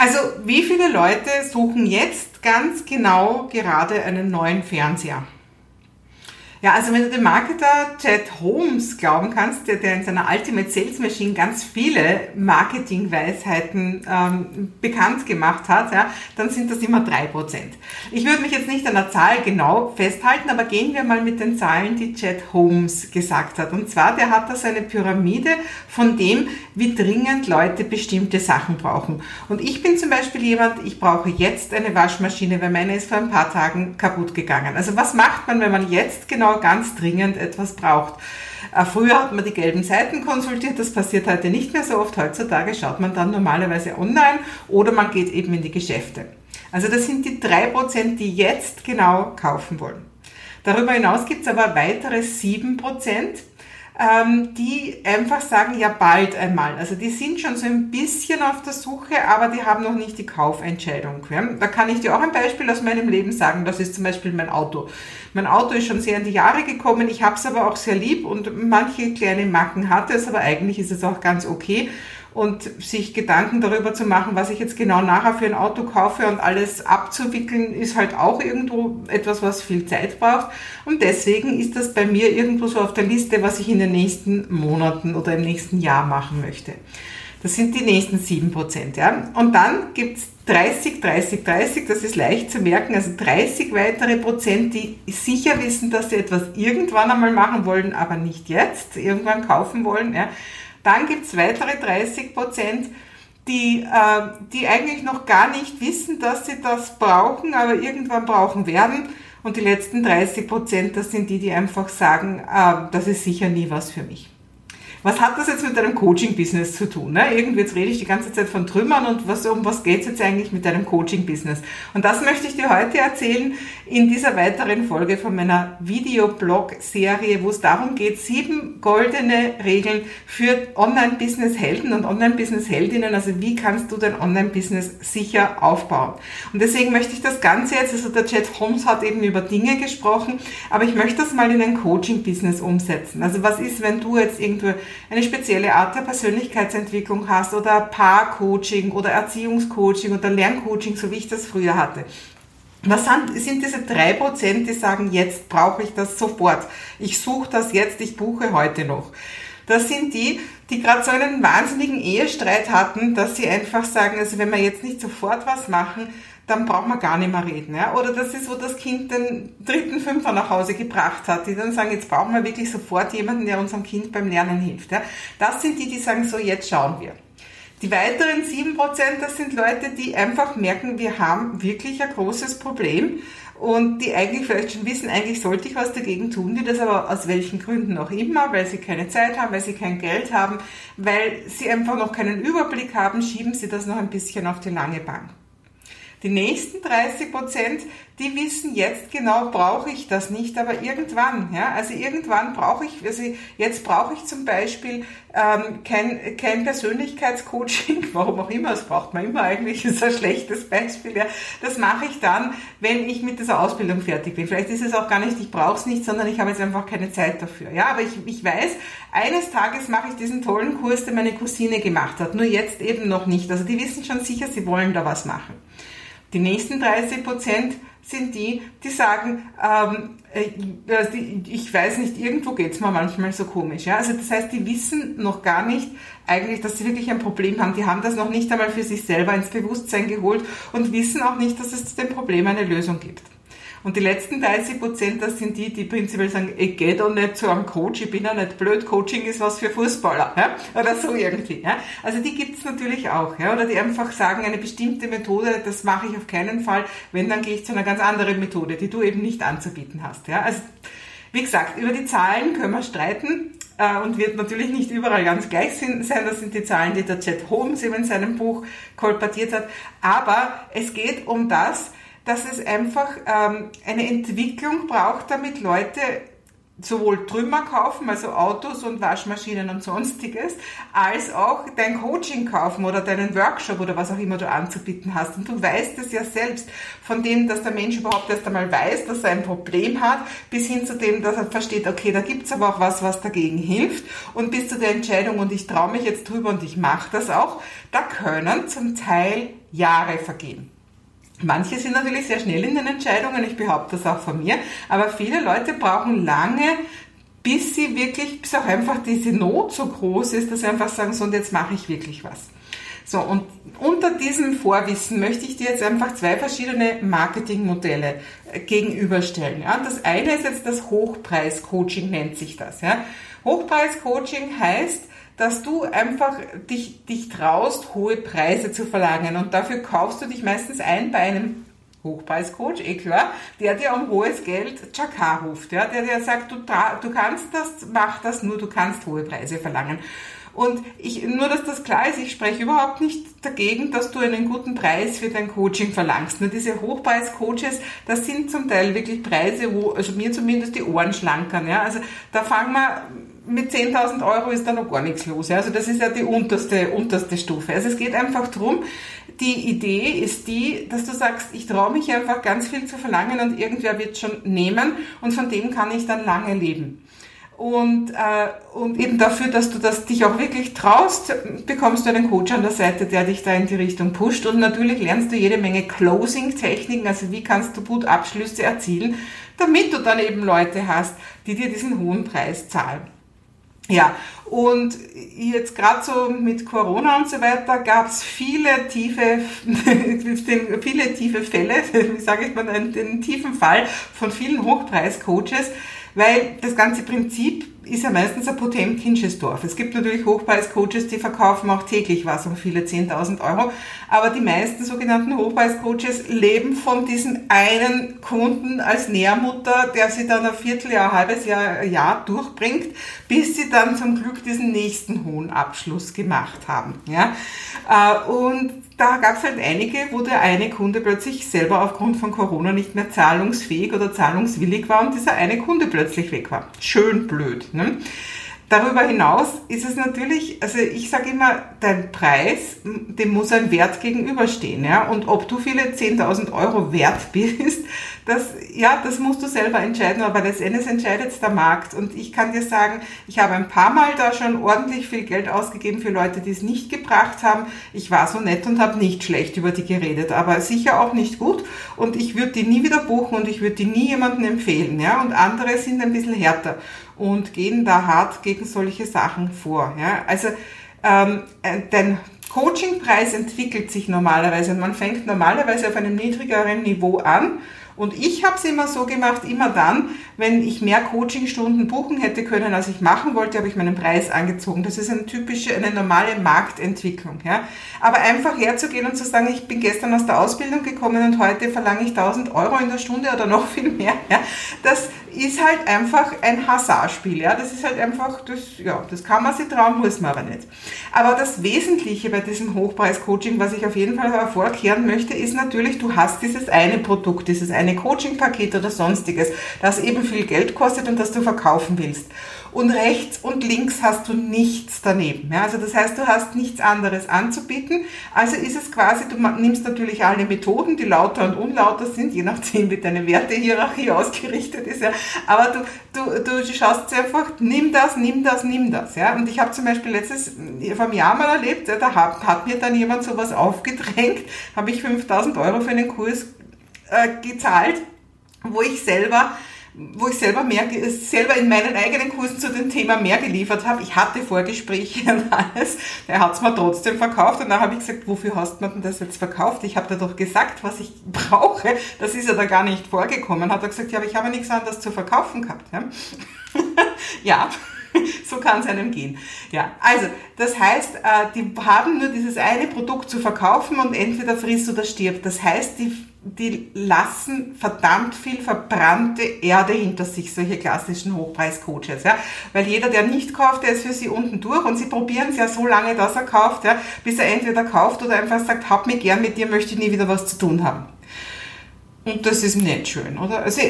Also wie viele Leute suchen jetzt ganz genau gerade einen neuen Fernseher? Ja, also wenn du dem Marketer Chad Holmes glauben kannst, der, der in seiner Ultimate Sales Machine ganz viele Marketingweisheiten ähm, bekannt gemacht hat, ja, dann sind das immer drei Prozent. Ich würde mich jetzt nicht an der Zahl genau festhalten, aber gehen wir mal mit den Zahlen, die Chad Holmes gesagt hat. Und zwar, der hat da so eine Pyramide von dem, wie dringend Leute bestimmte Sachen brauchen. Und ich bin zum Beispiel jemand, ich brauche jetzt eine Waschmaschine, weil meine ist vor ein paar Tagen kaputt gegangen. Also was macht man, wenn man jetzt genau genau ganz dringend etwas braucht. Äh, früher hat man die gelben Seiten konsultiert, das passiert heute nicht mehr so oft. Heutzutage schaut man dann normalerweise online oder man geht eben in die Geschäfte. Also das sind die drei Prozent, die jetzt genau kaufen wollen. Darüber hinaus gibt es aber weitere sieben Prozent, ähm, die einfach sagen, ja bald einmal. Also die sind schon so ein bisschen auf der Suche, aber die haben noch nicht die Kaufentscheidung. Ja? Da kann ich dir auch ein Beispiel aus meinem Leben sagen. Das ist zum Beispiel mein Auto. Mein Auto ist schon sehr in die Jahre gekommen. Ich habe es aber auch sehr lieb und manche kleine Macken hatte es, aber eigentlich ist es auch ganz okay und sich Gedanken darüber zu machen, was ich jetzt genau nachher für ein Auto kaufe und alles abzuwickeln, ist halt auch irgendwo etwas, was viel Zeit braucht. Und deswegen ist das bei mir irgendwo so auf der Liste, was ich in den nächsten Monaten oder im nächsten Jahr machen möchte. Das sind die nächsten sieben Prozent. Ja? Und dann gibt's 30, 30, 30, das ist leicht zu merken, also 30 weitere Prozent, die sicher wissen, dass sie etwas irgendwann einmal machen wollen, aber nicht jetzt, irgendwann kaufen wollen. Ja? Dann gibt es weitere 30 Prozent, die, äh, die eigentlich noch gar nicht wissen, dass sie das brauchen, aber irgendwann brauchen werden. Und die letzten 30 Prozent, das sind die, die einfach sagen, äh, das ist sicher nie was für mich. Was hat das jetzt mit deinem Coaching-Business zu tun? Ne? Irgendwie jetzt rede ich die ganze Zeit von Trümmern und was, um was geht es jetzt eigentlich mit deinem Coaching-Business? Und das möchte ich dir heute erzählen in dieser weiteren Folge von meiner Videoblog-Serie, wo es darum geht, sieben goldene Regeln für Online-Business-Helden und Online-Business-Heldinnen. Also wie kannst du dein Online-Business sicher aufbauen? Und deswegen möchte ich das Ganze jetzt, also der Chat Holmes hat eben über Dinge gesprochen, aber ich möchte das mal in ein Coaching-Business umsetzen. Also was ist, wenn du jetzt irgendwo eine spezielle Art der Persönlichkeitsentwicklung hast oder Paarcoaching oder Erziehungscoaching oder Lerncoaching, so wie ich das früher hatte. Was sind diese drei Prozent, die sagen, jetzt brauche ich das sofort. Ich suche das jetzt, ich buche heute noch. Das sind die, die gerade so einen wahnsinnigen Ehestreit hatten, dass sie einfach sagen, also wenn wir jetzt nicht sofort was machen, dann braucht man gar nicht mehr reden. Ja? Oder das ist, wo das Kind den dritten Fünfer nach Hause gebracht hat, die dann sagen, jetzt brauchen wir wirklich sofort jemanden, der unserem Kind beim Lernen hilft. Ja? Das sind die, die sagen, so jetzt schauen wir. Die weiteren sieben Prozent, das sind Leute, die einfach merken, wir haben wirklich ein großes Problem und die eigentlich vielleicht schon wissen, eigentlich sollte ich was dagegen tun, die das aber aus welchen Gründen auch immer, weil sie keine Zeit haben, weil sie kein Geld haben, weil sie einfach noch keinen Überblick haben, schieben sie das noch ein bisschen auf die lange Bank. Die nächsten 30 Prozent, die wissen jetzt genau, brauche ich das nicht, aber irgendwann, ja, also irgendwann brauche ich, also jetzt brauche ich zum Beispiel ähm, kein, kein Persönlichkeitscoaching, warum auch immer, das braucht man immer eigentlich, ist ein schlechtes Beispiel, ja, das mache ich dann, wenn ich mit dieser Ausbildung fertig bin. Vielleicht ist es auch gar nicht, ich brauche es nicht, sondern ich habe jetzt einfach keine Zeit dafür, ja, aber ich, ich weiß, eines Tages mache ich diesen tollen Kurs, den meine Cousine gemacht hat, nur jetzt eben noch nicht, also die wissen schon sicher, sie wollen da was machen. Die nächsten 30 Prozent sind die, die sagen, ähm, äh, ich weiß nicht, irgendwo geht's mir manchmal so komisch. Ja? Also das heißt, die wissen noch gar nicht eigentlich, dass sie wirklich ein Problem haben. Die haben das noch nicht einmal für sich selber ins Bewusstsein geholt und wissen auch nicht, dass es zu dem Problem eine Lösung gibt. Und die letzten 30 Prozent, das sind die, die prinzipiell sagen, ich gehe da nicht zu einem Coach, ich bin ja nicht blöd, Coaching ist was für Fußballer, ja? oder so irgendwie. Ja? Also die gibt's natürlich auch, ja? oder die einfach sagen, eine bestimmte Methode, das mache ich auf keinen Fall, wenn, dann gehe ich zu einer ganz anderen Methode, die du eben nicht anzubieten hast. Ja? Also wie gesagt, über die Zahlen können wir streiten äh, und wird natürlich nicht überall ganz gleich sein. Das sind die Zahlen, die der Chet Holmes eben in seinem Buch kolportiert hat. Aber es geht um das, dass es einfach ähm, eine Entwicklung braucht, damit Leute sowohl Trümmer kaufen, also Autos und Waschmaschinen und sonstiges, als auch dein Coaching kaufen oder deinen Workshop oder was auch immer du anzubieten hast. Und du weißt es ja selbst, von dem, dass der Mensch überhaupt erst einmal weiß, dass er ein Problem hat, bis hin zu dem, dass er versteht, okay, da gibt's aber auch was, was dagegen hilft. Und bis zu der Entscheidung, und ich traue mich jetzt drüber und ich mache das auch, da können zum Teil Jahre vergehen. Manche sind natürlich sehr schnell in den Entscheidungen, ich behaupte das auch von mir, aber viele Leute brauchen lange, bis sie wirklich, bis auch einfach diese Not so groß ist, dass sie einfach sagen, so und jetzt mache ich wirklich was. So, und unter diesem Vorwissen möchte ich dir jetzt einfach zwei verschiedene Marketingmodelle äh, gegenüberstellen. Ja, das eine ist jetzt das Hochpreis-Coaching, nennt sich das. Ja. Hochpreis-Coaching heißt, dass du einfach dich, dich traust, hohe Preise zu verlangen. Und dafür kaufst du dich meistens ein bei einem Hochpreiscoach, eh klar, der dir um hohes Geld Chakar ruft, ja, der dir sagt, du, du kannst das, mach das, nur du kannst hohe Preise verlangen. Und ich, nur, dass das klar ist, ich spreche überhaupt nicht dagegen, dass du einen guten Preis für dein Coaching verlangst. Nur diese Hochpreis-Coaches, das sind zum Teil wirklich Preise, wo, also mir zumindest die Ohren schlankern, ja. Also, da fangen wir mit 10.000 Euro ist da noch gar nichts los. Also das ist ja die unterste, unterste Stufe. Also es geht einfach drum. die Idee ist die, dass du sagst, ich traue mich einfach ganz viel zu verlangen und irgendwer wird schon nehmen und von dem kann ich dann lange leben. Und, äh, und eben dafür, dass du das dich auch wirklich traust, bekommst du einen Coach an der Seite, der dich da in die Richtung pusht. Und natürlich lernst du jede Menge Closing-Techniken, also wie kannst du gut Abschlüsse erzielen, damit du dann eben Leute hast, die dir diesen hohen Preis zahlen. Ja, und jetzt gerade so mit Corona und so weiter gab es viele tiefe, viele tiefe Fälle, wie sage ich mal, den tiefen Fall von vielen Hochpreiscoaches, weil das ganze Prinzip ist ja meistens ein Potemkinsches Dorf. Es gibt natürlich Hochpreiscoaches, die verkaufen auch täglich was um viele 10.000 Euro, aber die meisten sogenannten Hochpreiscoaches leben von diesem einen Kunden als Nährmutter, der sie dann ein Vierteljahr, ein halbes Jahr, ein Jahr durchbringt, bis sie dann zum Glück diesen nächsten hohen Abschluss gemacht haben. Ja? Äh, und da gab es halt einige, wo der eine Kunde plötzlich selber aufgrund von Corona nicht mehr zahlungsfähig oder zahlungswillig war und dieser eine Kunde plötzlich weg war. Schön blöd. Ne? Darüber hinaus ist es natürlich, also ich sage immer, dein Preis, dem muss ein Wert gegenüberstehen. Ja? Und ob du viele 10.000 Euro wert bist, das, ja, das musst du selber entscheiden, aber letztendlich entscheidet der Markt. Und ich kann dir sagen, ich habe ein paar Mal da schon ordentlich viel Geld ausgegeben für Leute, die es nicht gebracht haben. Ich war so nett und habe nicht schlecht über die geredet, aber sicher auch nicht gut. Und ich würde die nie wieder buchen und ich würde die nie jemandem empfehlen. Ja? Und andere sind ein bisschen härter und gehen da hart gegen solche Sachen vor. Ja? Also ähm, äh, dein Coachingpreis entwickelt sich normalerweise und man fängt normalerweise auf einem niedrigeren Niveau an und ich habe es immer so gemacht, immer dann, wenn ich mehr Coachingstunden buchen hätte können, als ich machen wollte, habe ich meinen Preis angezogen. Das ist eine typische, eine normale Marktentwicklung. Ja. Aber einfach herzugehen und zu sagen, ich bin gestern aus der Ausbildung gekommen und heute verlange ich 1000 Euro in der Stunde oder noch viel mehr, ja, das ist halt einfach ein Hasardspiel. Ja. Das ist halt einfach, das, ja, das kann man sich trauen, muss man aber nicht. Aber das Wesentliche bei diesem Hochpreis-Coaching, was ich auf jeden Fall hervorkehren möchte, ist natürlich, du hast dieses eine Produkt, dieses eine Coaching-Paket oder sonstiges, das eben viel Geld kostet und das du verkaufen willst. Und rechts und links hast du nichts daneben. Ja, also das heißt, du hast nichts anderes anzubieten. Also ist es quasi, du nimmst natürlich alle Methoden, die lauter und unlauter sind, je nachdem, wie deine Wertehierarchie ausgerichtet ist. Ja. Aber du, du, du schaust einfach, nimm das, nimm das, nimm das. Ja. Und ich habe zum Beispiel letztes, vor einem Jahr mal erlebt, da hat, hat mir dann jemand sowas aufgedrängt, habe ich 5000 Euro für einen Kurs äh, gezahlt, wo ich selber wo ich selber mehr, selber in meinen eigenen Kursen zu dem Thema mehr geliefert habe. Ich hatte Vorgespräche und alles. Er hat es mir trotzdem verkauft und dann habe ich gesagt, wofür hast du denn das jetzt verkauft? Ich habe da doch gesagt, was ich brauche. Das ist ja da gar nicht vorgekommen. Hat er gesagt, ja, aber ich habe nichts anderes zu verkaufen gehabt. Ja, ja. so kann es einem gehen. Ja, also das heißt, äh, die haben nur dieses eine Produkt zu verkaufen und entweder frisst oder stirbt. Das heißt, die die lassen verdammt viel verbrannte Erde hinter sich, solche klassischen Hochpreis-Coaches, ja. Weil jeder, der nicht kauft, der ist für sie unten durch und sie probieren es ja so lange, dass er kauft, ja, bis er entweder kauft oder einfach sagt, hab mich gern mit dir, möchte ich nie wieder was zu tun haben. Und das ist nicht schön, oder? Also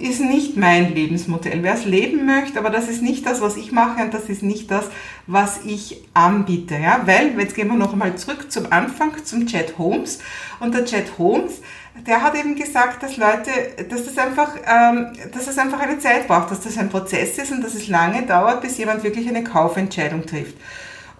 ist nicht mein Lebensmodell. Wer es leben möchte, aber das ist nicht das, was ich mache und das ist nicht das, was ich anbiete. Ja? Weil, jetzt gehen wir noch einmal zurück zum Anfang, zum Chat Holmes. Und der Chat Holmes, der hat eben gesagt, dass Leute, dass das einfach, ähm, dass es einfach eine Zeit braucht, dass das ein Prozess ist und dass es lange dauert, bis jemand wirklich eine Kaufentscheidung trifft.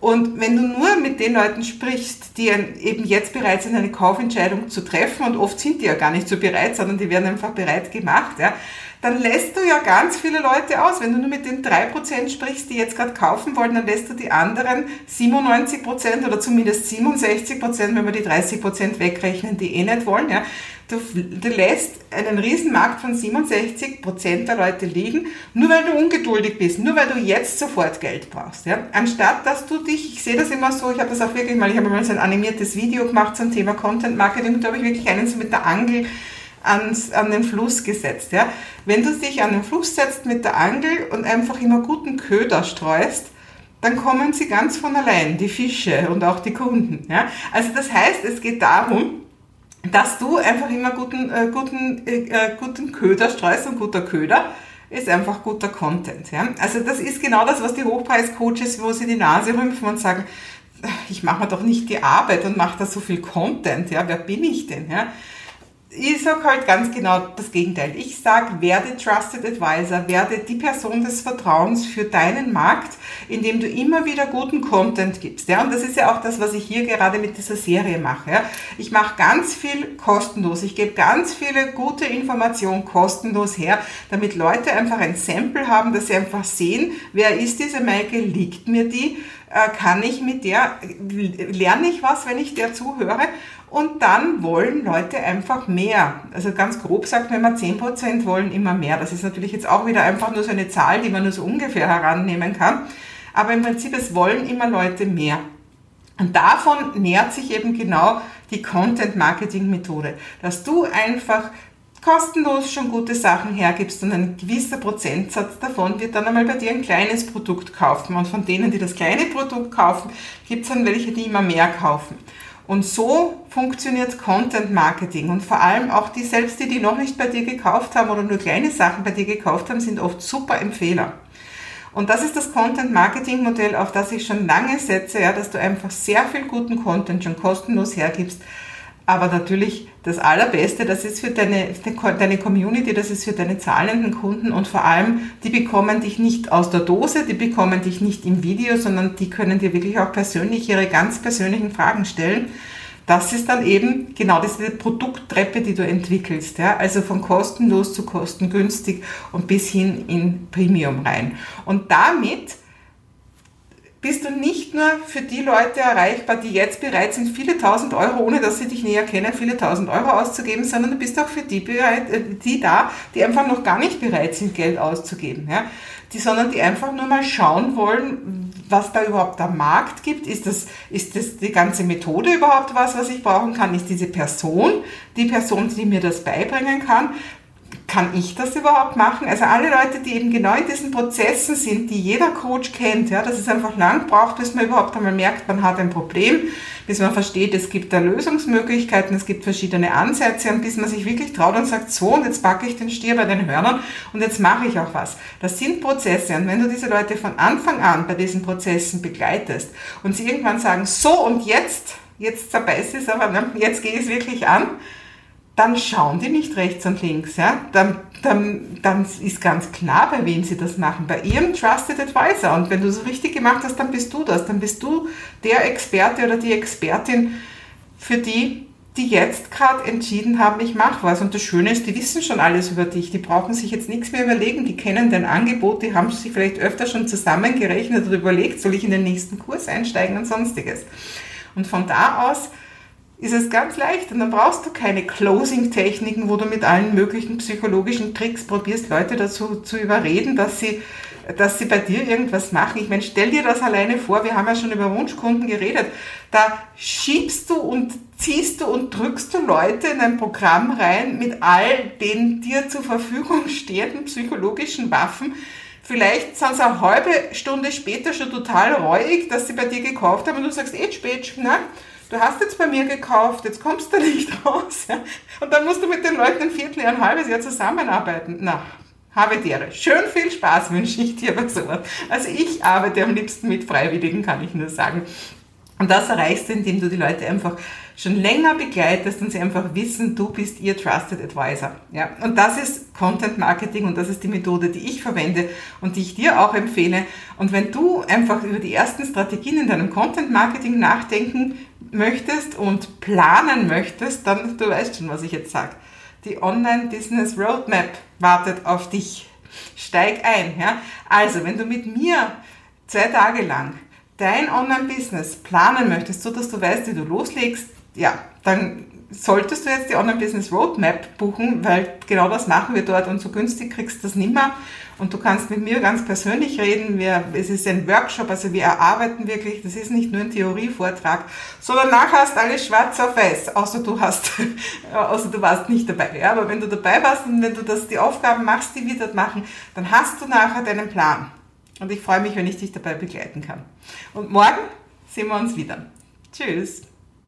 Und wenn du nur mit den Leuten sprichst, die eben jetzt bereit sind, eine Kaufentscheidung zu treffen, und oft sind die ja gar nicht so bereit, sondern die werden einfach bereit gemacht, ja, dann lässt du ja ganz viele Leute aus. Wenn du nur mit den drei Prozent sprichst, die jetzt gerade kaufen wollen, dann lässt du die anderen 97% oder zumindest 67%, wenn wir die 30% wegrechnen, die eh nicht wollen, ja, Du, du lässt einen Riesenmarkt von 67 Prozent der Leute liegen, nur weil du ungeduldig bist, nur weil du jetzt sofort Geld brauchst. Ja? Anstatt dass du dich, ich sehe das immer so, ich habe das auch wirklich mal, ich habe mal so ein animiertes Video gemacht zum Thema Content Marketing und da habe ich wirklich einen so mit der Angel ans, an den Fluss gesetzt. Ja? Wenn du dich an den Fluss setzt mit der Angel und einfach immer guten Köder streust, dann kommen sie ganz von allein, die Fische und auch die Kunden. Ja? Also das heißt, es geht darum, dass du einfach immer guten, äh, guten, äh, guten Köder streust und guter Köder ist einfach guter Content. Ja? Also das ist genau das, was die Hochpreis-Coaches, wo sie die Nase rümpfen und sagen, ich mache mir doch nicht die Arbeit und mache da so viel Content. Ja? Wer bin ich denn? Ja? Ich sage halt ganz genau das Gegenteil. Ich sage, werde Trusted Advisor, werde die Person des Vertrauens für deinen Markt, indem du immer wieder guten Content gibst. Ja? Und das ist ja auch das, was ich hier gerade mit dieser Serie mache. Ja? Ich mache ganz viel kostenlos. Ich gebe ganz viele gute Informationen kostenlos her, damit Leute einfach ein Sample haben, dass sie einfach sehen, wer ist diese Maike, liegt mir die, äh, kann ich mit der, lerne ich was, wenn ich der zuhöre und dann wollen Leute einfach mehr. Also ganz grob sagt man immer 10% wollen immer mehr. Das ist natürlich jetzt auch wieder einfach nur so eine Zahl, die man nur so ungefähr herannehmen kann. Aber im Prinzip, es wollen immer Leute mehr. Und davon nährt sich eben genau die Content-Marketing-Methode, dass du einfach kostenlos schon gute Sachen hergibst und ein gewisser Prozentsatz davon wird dann einmal bei dir ein kleines Produkt kaufen. Und von denen, die das kleine Produkt kaufen, gibt es dann welche, die immer mehr kaufen. Und so funktioniert Content Marketing. Und vor allem auch die selbst, die die noch nicht bei dir gekauft haben oder nur kleine Sachen bei dir gekauft haben, sind oft super Empfehler. Und das ist das Content Marketing Modell, auf das ich schon lange setze, ja, dass du einfach sehr viel guten Content schon kostenlos hergibst, aber natürlich das Allerbeste, das ist für deine, deine Community, das ist für deine zahlenden Kunden und vor allem, die bekommen dich nicht aus der Dose, die bekommen dich nicht im Video, sondern die können dir wirklich auch persönlich ihre ganz persönlichen Fragen stellen. Das ist dann eben genau diese Produkttreppe, die du entwickelst. Ja? Also von kostenlos zu kostengünstig und bis hin in Premium rein. Und damit bist du nicht nur für die Leute erreichbar, die jetzt bereit sind, viele tausend Euro, ohne dass sie dich näher kennen, viele tausend Euro auszugeben, sondern du bist auch für die bereit, äh, die da, die einfach noch gar nicht bereit sind, Geld auszugeben. Ja? Die, sondern die einfach nur mal schauen wollen, was da überhaupt am Markt gibt. Ist das, ist das die ganze Methode überhaupt was, was ich brauchen kann? Ist diese Person die Person, die mir das beibringen kann? Kann ich das überhaupt machen? Also alle Leute, die eben genau in diesen Prozessen sind, die jeder Coach kennt, ja, dass es einfach lang braucht, bis man überhaupt einmal merkt, man hat ein Problem, bis man versteht, es gibt da Lösungsmöglichkeiten, es gibt verschiedene Ansätze und bis man sich wirklich traut und sagt, so, und jetzt packe ich den Stier bei den Hörnern und jetzt mache ich auch was. Das sind Prozesse und wenn du diese Leute von Anfang an bei diesen Prozessen begleitest und sie irgendwann sagen, so und jetzt, jetzt zerbeißt es aber, ne, jetzt gehe ich es wirklich an, dann schauen die nicht rechts und links. Ja? Dann, dann, dann ist ganz klar, bei wem sie das machen. Bei ihrem Trusted Advisor. Und wenn du es richtig gemacht hast, dann bist du das. Dann bist du der Experte oder die Expertin für die, die jetzt gerade entschieden haben, ich mache was. Und das Schöne ist, die wissen schon alles über dich. Die brauchen sich jetzt nichts mehr überlegen. Die kennen dein Angebot. Die haben sich vielleicht öfter schon zusammengerechnet oder überlegt, soll ich in den nächsten Kurs einsteigen und sonstiges. Und von da aus ist es ganz leicht und dann brauchst du keine Closing-Techniken, wo du mit allen möglichen psychologischen Tricks probierst, Leute dazu zu überreden, dass sie, dass sie bei dir irgendwas machen. Ich meine, stell dir das alleine vor, wir haben ja schon über Wunschkunden geredet. Da schiebst du und ziehst du und drückst du Leute in ein Programm rein mit all den dir zur Verfügung stehenden psychologischen Waffen. Vielleicht sind sie eine halbe Stunde später schon total reuig, dass sie bei dir gekauft haben und du sagst, eh spät, ne? Du hast jetzt bei mir gekauft, jetzt kommst du nicht raus. Ja? Und dann musst du mit den Leuten ein Vierteljahr, ein halbes Jahr zusammenarbeiten. Na, habe Tiere. Schön viel Spaß wünsche ich dir bei sowas. Also ich arbeite am liebsten mit Freiwilligen, kann ich nur sagen. Und das erreichst du, indem du die Leute einfach schon länger begleitest und sie einfach wissen, du bist ihr Trusted Advisor. Ja, und das ist Content Marketing und das ist die Methode, die ich verwende und die ich dir auch empfehle. Und wenn du einfach über die ersten Strategien in deinem Content Marketing nachdenken möchtest und planen möchtest, dann du weißt schon, was ich jetzt sage. Die Online Business Roadmap wartet auf dich. Steig ein. Ja? Also, wenn du mit mir zwei Tage lang dein Online-Business planen möchtest, so dass du weißt, wie du loslegst, ja, dann solltest du jetzt die Online-Business Roadmap buchen, weil genau das machen wir dort und so günstig kriegst du das nimmer. Und du kannst mit mir ganz persönlich reden. Wir, es ist ein Workshop, also wir erarbeiten wirklich, das ist nicht nur ein Theorievortrag, sondern nachher hast alles schwarz auf weiß, außer du hast, außer du warst nicht dabei. Ja, aber wenn du dabei warst und wenn du das, die Aufgaben machst, die wir dort machen, dann hast du nachher deinen Plan. Und ich freue mich, wenn ich dich dabei begleiten kann. Und morgen sehen wir uns wieder. Tschüss.